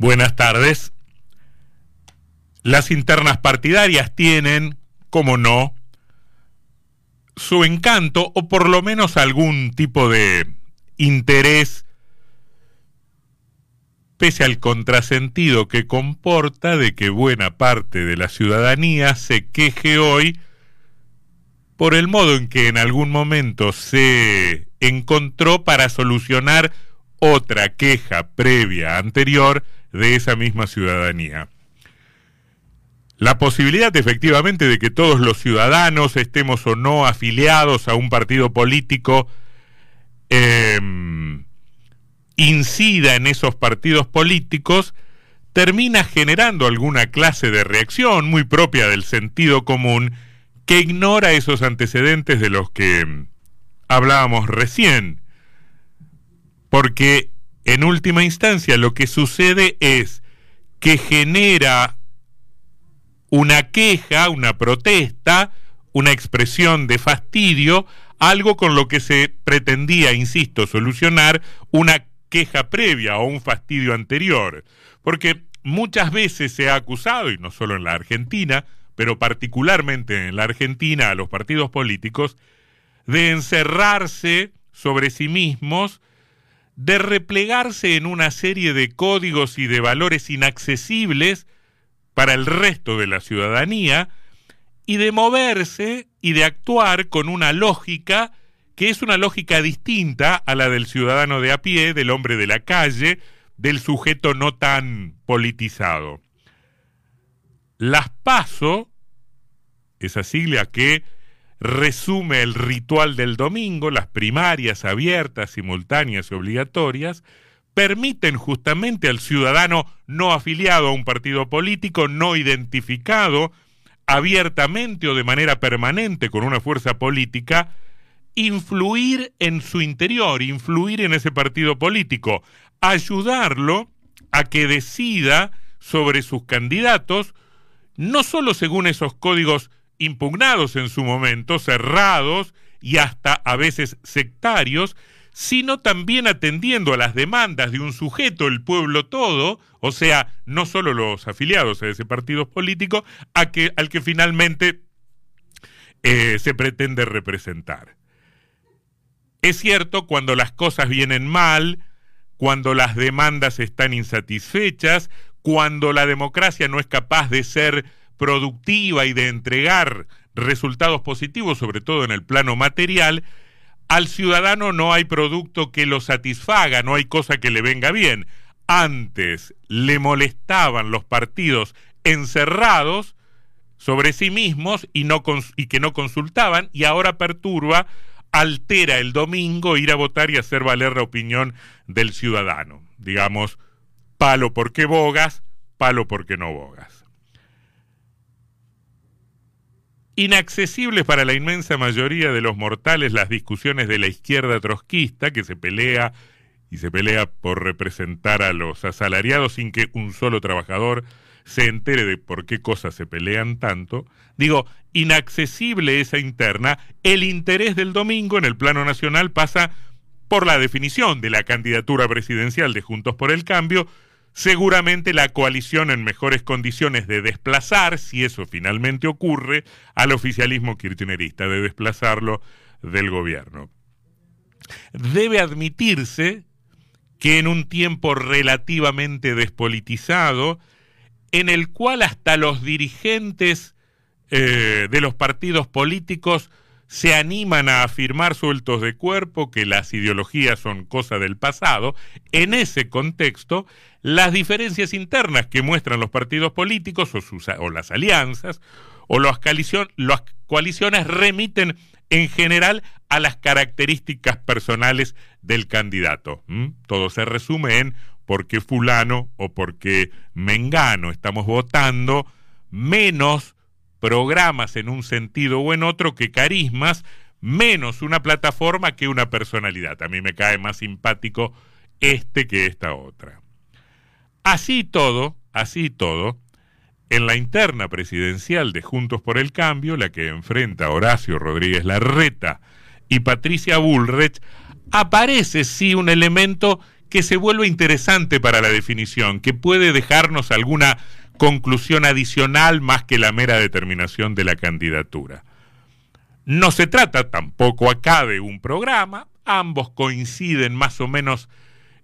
Buenas tardes. Las internas partidarias tienen, como no, su encanto o por lo menos algún tipo de interés pese al contrasentido que comporta de que buena parte de la ciudadanía se queje hoy por el modo en que en algún momento se encontró para solucionar otra queja previa anterior de esa misma ciudadanía. La posibilidad efectivamente de que todos los ciudadanos estemos o no afiliados a un partido político em, incida en esos partidos políticos termina generando alguna clase de reacción muy propia del sentido común que ignora esos antecedentes de los que hablábamos recién. Porque en última instancia lo que sucede es que genera una queja, una protesta, una expresión de fastidio, algo con lo que se pretendía, insisto, solucionar una queja previa o un fastidio anterior. Porque muchas veces se ha acusado, y no solo en la Argentina, pero particularmente en la Argentina, a los partidos políticos, de encerrarse sobre sí mismos, de replegarse en una serie de códigos y de valores inaccesibles para el resto de la ciudadanía, y de moverse y de actuar con una lógica que es una lógica distinta a la del ciudadano de a pie, del hombre de la calle, del sujeto no tan politizado. Las paso esa sigla que resume el ritual del domingo, las primarias abiertas, simultáneas y obligatorias, permiten justamente al ciudadano no afiliado a un partido político, no identificado abiertamente o de manera permanente con una fuerza política, influir en su interior, influir en ese partido político, ayudarlo a que decida sobre sus candidatos, no solo según esos códigos impugnados en su momento, cerrados y hasta a veces sectarios, sino también atendiendo a las demandas de un sujeto, el pueblo todo, o sea, no solo los afiliados a ese partido político, a que, al que finalmente eh, se pretende representar. Es cierto, cuando las cosas vienen mal, cuando las demandas están insatisfechas, cuando la democracia no es capaz de ser productiva y de entregar resultados positivos, sobre todo en el plano material, al ciudadano no hay producto que lo satisfaga, no hay cosa que le venga bien. Antes le molestaban los partidos encerrados sobre sí mismos y, no y que no consultaban, y ahora perturba, altera el domingo ir a votar y hacer valer la opinión del ciudadano. Digamos, palo porque bogas, palo porque no bogas. Inaccesibles para la inmensa mayoría de los mortales las discusiones de la izquierda trotskista que se pelea y se pelea por representar a los asalariados sin que un solo trabajador se entere de por qué cosas se pelean tanto. Digo, inaccesible esa interna, el interés del domingo en el plano nacional pasa por la definición de la candidatura presidencial de Juntos por el Cambio, seguramente la coalición en mejores condiciones de desplazar, si eso finalmente ocurre, al oficialismo kirchnerista, de desplazarlo del gobierno. Debe admitirse que en un tiempo relativamente despolitizado, en el cual hasta los dirigentes eh, de los partidos políticos se animan a afirmar sueltos de cuerpo que las ideologías son cosa del pasado, en ese contexto, las diferencias internas que muestran los partidos políticos o, las alianzas o las coaliciones remiten en general a las características personales del candidato. Todo se resume en por qué fulano o por qué mengano estamos votando menos programas en un sentido o en otro que carismas, menos una plataforma que una personalidad. A mí me cae más simpático este que esta otra. Así todo, así todo, en la interna presidencial de Juntos por el Cambio, la que enfrenta Horacio Rodríguez Larreta y Patricia Bullrich, aparece sí un elemento que se vuelve interesante para la definición, que puede dejarnos alguna conclusión adicional más que la mera determinación de la candidatura. No se trata tampoco acá de un programa, ambos coinciden más o menos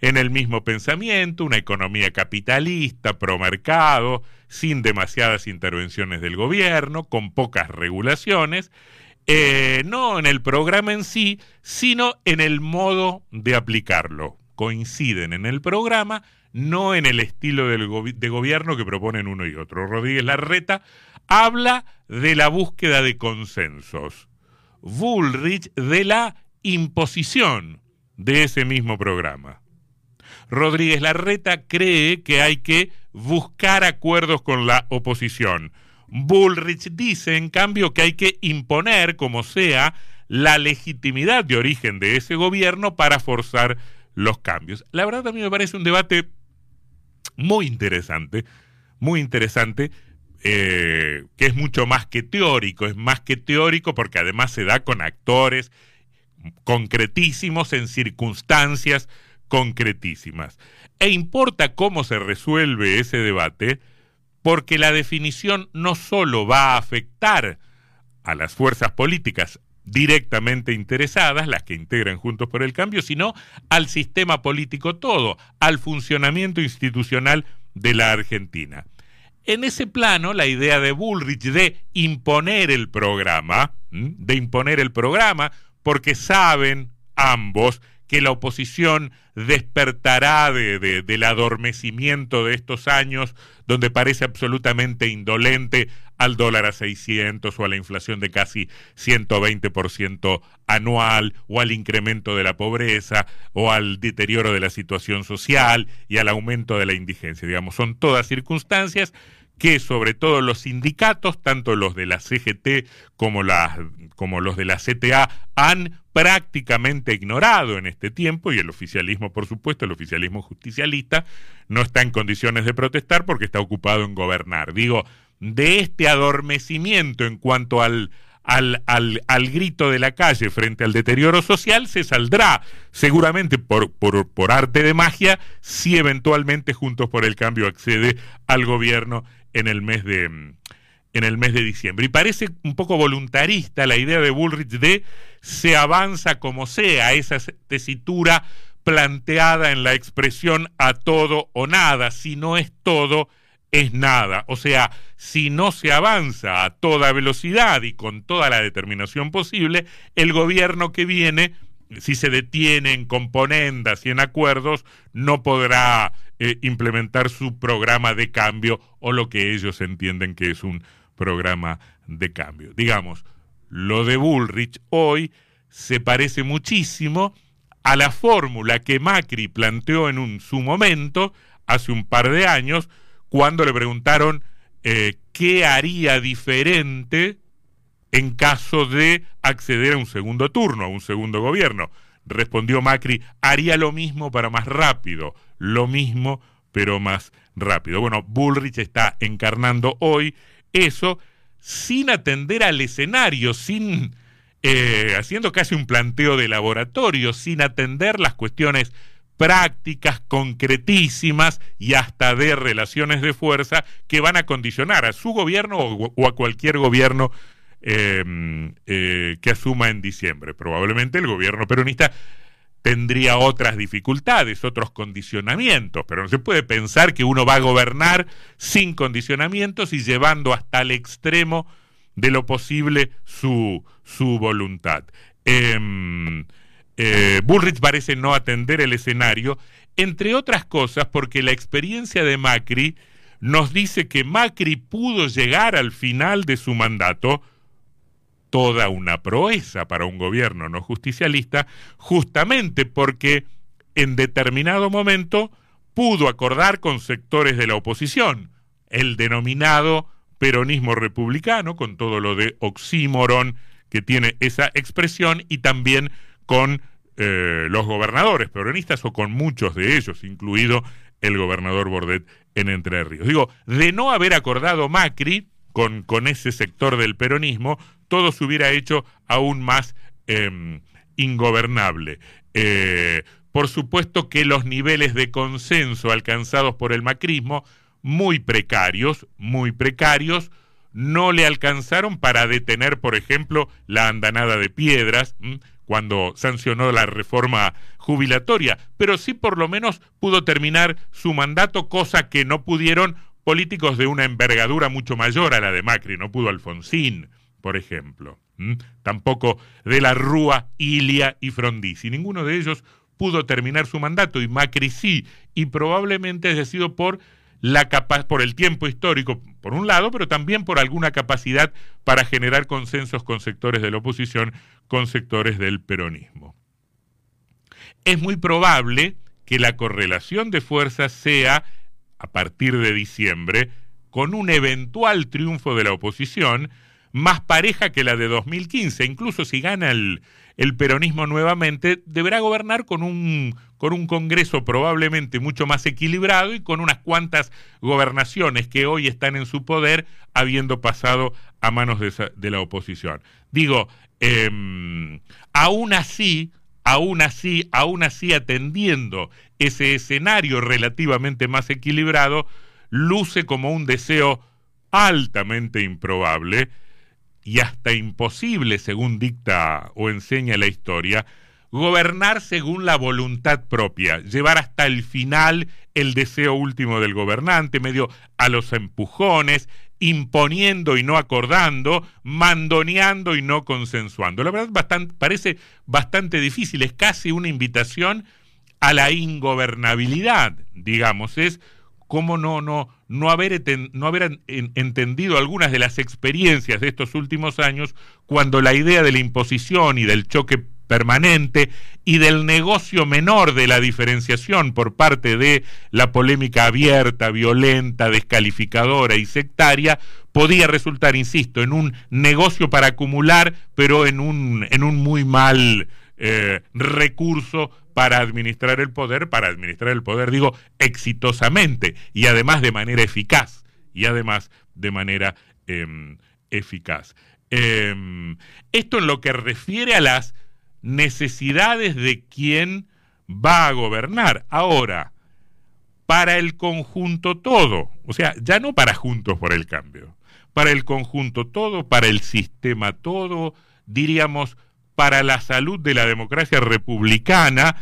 en el mismo pensamiento, una economía capitalista, pro mercado, sin demasiadas intervenciones del gobierno, con pocas regulaciones, eh, no en el programa en sí, sino en el modo de aplicarlo. Coinciden en el programa, no en el estilo de gobierno que proponen uno y otro. Rodríguez Larreta habla de la búsqueda de consensos. Bullrich de la imposición de ese mismo programa. Rodríguez Larreta cree que hay que buscar acuerdos con la oposición. Bullrich dice, en cambio, que hay que imponer, como sea, la legitimidad de origen de ese gobierno para forzar los cambios. La verdad a mí me parece un debate muy interesante, muy interesante, eh, que es mucho más que teórico, es más que teórico porque además se da con actores concretísimos en circunstancias concretísimas. E importa cómo se resuelve ese debate, porque la definición no solo va a afectar a las fuerzas políticas directamente interesadas, las que integran Juntos por el Cambio, sino al sistema político todo, al funcionamiento institucional de la Argentina. En ese plano, la idea de Bullrich de imponer el programa, de imponer el programa, porque saben ambos que la oposición despertará del adormecimiento de estos años, donde parece absolutamente indolente al dólar a 600 o a la inflación de casi 120% anual o al incremento de la pobreza o al deterioro de la situación social y al aumento de la indigencia. Digamos, son todas circunstancias que sobre todo los sindicatos, tanto los de la CGT como, como los de la CTA, han prácticamente ignorado en este tiempo y el oficialismo, por supuesto, el oficialismo justicialista, no está en condiciones de protestar porque está ocupado en gobernar. Digo, de este adormecimiento en cuanto al, al, al, al, grito de la calle frente al deterioro social se saldrá seguramente por, por, por, arte de magia si eventualmente Juntos por el Cambio accede al gobierno en el mes de en el mes de diciembre. Y parece un poco voluntarista la idea de Bullrich de se avanza como sea, esa tesitura planteada en la expresión a todo o nada, si no es todo, es nada. O sea, si no se avanza a toda velocidad y con toda la determinación posible, el gobierno que viene, si se detiene en componendas y en acuerdos, no podrá eh, implementar su programa de cambio o lo que ellos entienden que es un programa de cambio. Digamos, lo de Bullrich hoy se parece muchísimo a la fórmula que Macri planteó en un, su momento, hace un par de años, cuando le preguntaron eh, qué haría diferente en caso de acceder a un segundo turno, a un segundo gobierno. Respondió Macri, haría lo mismo para más rápido, lo mismo pero más rápido. Bueno, Bullrich está encarnando hoy eso sin atender al escenario, sin eh, haciendo casi un planteo de laboratorio, sin atender las cuestiones prácticas, concretísimas y hasta de relaciones de fuerza que van a condicionar a su gobierno o, a cualquier gobierno em, eh, que asuma en diciembre. Probablemente el gobierno peronista tendría otras dificultades, otros condicionamientos, pero no se puede pensar que uno va a gobernar sin condicionamientos y llevando hasta el extremo de lo posible su, su voluntad. Em, eh, Bullrich parece no atender el escenario, entre otras cosas porque la experiencia de Macri nos dice que Macri pudo llegar al final de su mandato toda una proeza para un gobierno no justicialista, justamente porque en determinado momento pudo acordar con sectores de la oposición, el denominado peronismo republicano, con todo lo de oxímoron que tiene esa expresión, y también con eh, los gobernadores peronistas o con muchos de ellos, incluido el gobernador Bordet en Entre Ríos. Digo, de no haber acordado Macri con, con ese sector del peronismo, todo se hubiera hecho aún más em, ingobernable. Eh, por supuesto que los niveles de consenso alcanzados por el macrismo, muy precarios, muy precarios, no le alcanzaron para detener, por ejemplo, la andanada de piedras, cuando sancionó la reforma jubilatoria, pero sí por lo menos pudo terminar su mandato, cosa que no pudieron políticos de una envergadura mucho mayor a la de Macri, no pudo Alfonsín, por ejemplo, tampoco de la Rúa, Ilia y Frondizi, ninguno de ellos pudo terminar su mandato y Macri sí, y probablemente haya sido por la por el tiempo histórico, por un lado, pero también por alguna capacidad para generar consensos con sectores de la oposición, con sectores del peronismo. Es muy probable que la correlación de fuerzas sea, a partir de diciembre, con un eventual triunfo de la oposición, más pareja que la de 2015. Incluso si gana el, el peronismo nuevamente, deberá gobernar con un, con un Congreso probablemente mucho más equilibrado y con unas cuantas gobernaciones que hoy están en su poder, habiendo pasado a manos de, la oposición. Digo, em, aún así, aún así, aún así atendiendo ese escenario relativamente más equilibrado, luce como un deseo altamente improbable y hasta imposible, según dicta o enseña la historia, gobernar según la voluntad propia, llevar hasta el final el deseo último del gobernante, medio a los empujones, imponiendo y no acordando, mandoneando y no consensuando. La verdad parece bastante difícil, es casi una invitación a la ingobernabilidad, digamos, es cómo no, no, no haber, no haber entendido algunas de las experiencias de estos últimos años cuando la idea de la imposición y del choque permanente y del negocio menor de la diferenciación por parte de la polémica abierta, violenta, descalificadora y sectaria, podía resultar, insisto, en un negocio para acumular, pero en un, en un muy mal eh, recurso para administrar el poder, para administrar el poder, digo, exitosamente y además de manera eficaz, y además de manera em, eficaz. Em, esto en lo que refiere a las necesidades de quien va a gobernar. Ahora, para el conjunto todo, o sea, ya no para Juntos por el Cambio, para el conjunto todo, para el sistema todo, diríamos, para la salud de la democracia republicana,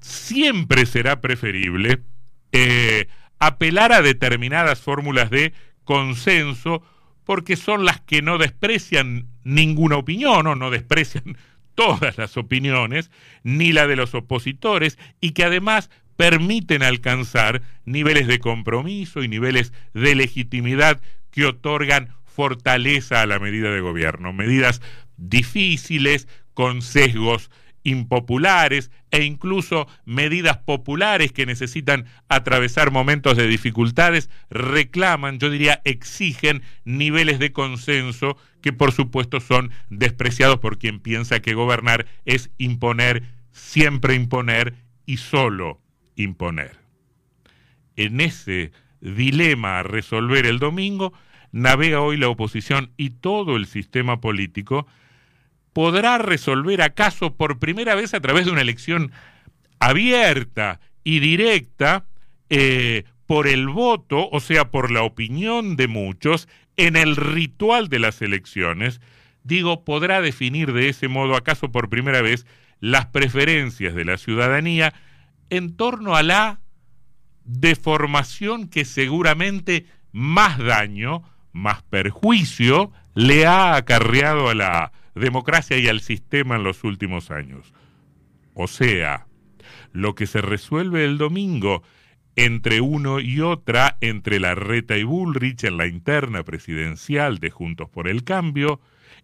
siempre será preferible eh, apelar a determinadas fórmulas de consenso porque son las que no desprecian ninguna opinión o no desprecian todas las opiniones, ni la de los opositores, y que además permiten alcanzar niveles de compromiso y niveles de legitimidad que otorgan fortaleza a la medida de gobierno, medidas difíciles, con sesgos impopulares e incluso medidas populares que necesitan atravesar momentos de dificultades, reclaman, yo diría, exigen niveles de consenso que por supuesto son despreciados por quien piensa que gobernar es imponer, siempre imponer y solo imponer. En ese dilema a resolver el domingo, navega hoy la oposición y todo el sistema político, podrá resolver acaso por primera vez a través de una elección abierta y directa eh, por el voto, o sea, por la opinión de muchos, en el ritual de las elecciones, digo, podrá definir de ese modo acaso por primera vez las preferencias de la ciudadanía en torno a la deformación que seguramente más daño, más perjuicio le ha acarreado a la democracia y al sistema en los últimos años. O sea, lo que se resuelve el domingo entre uno y otra, entre la Reta y Bullrich en la interna presidencial de Juntos por el Cambio,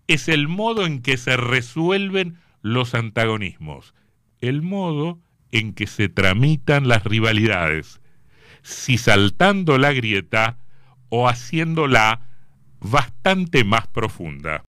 es el modo en que se resuelven los antagonismos, el modo en que se tramitan las rivalidades, si saltando la grieta o haciéndola bastante más profunda.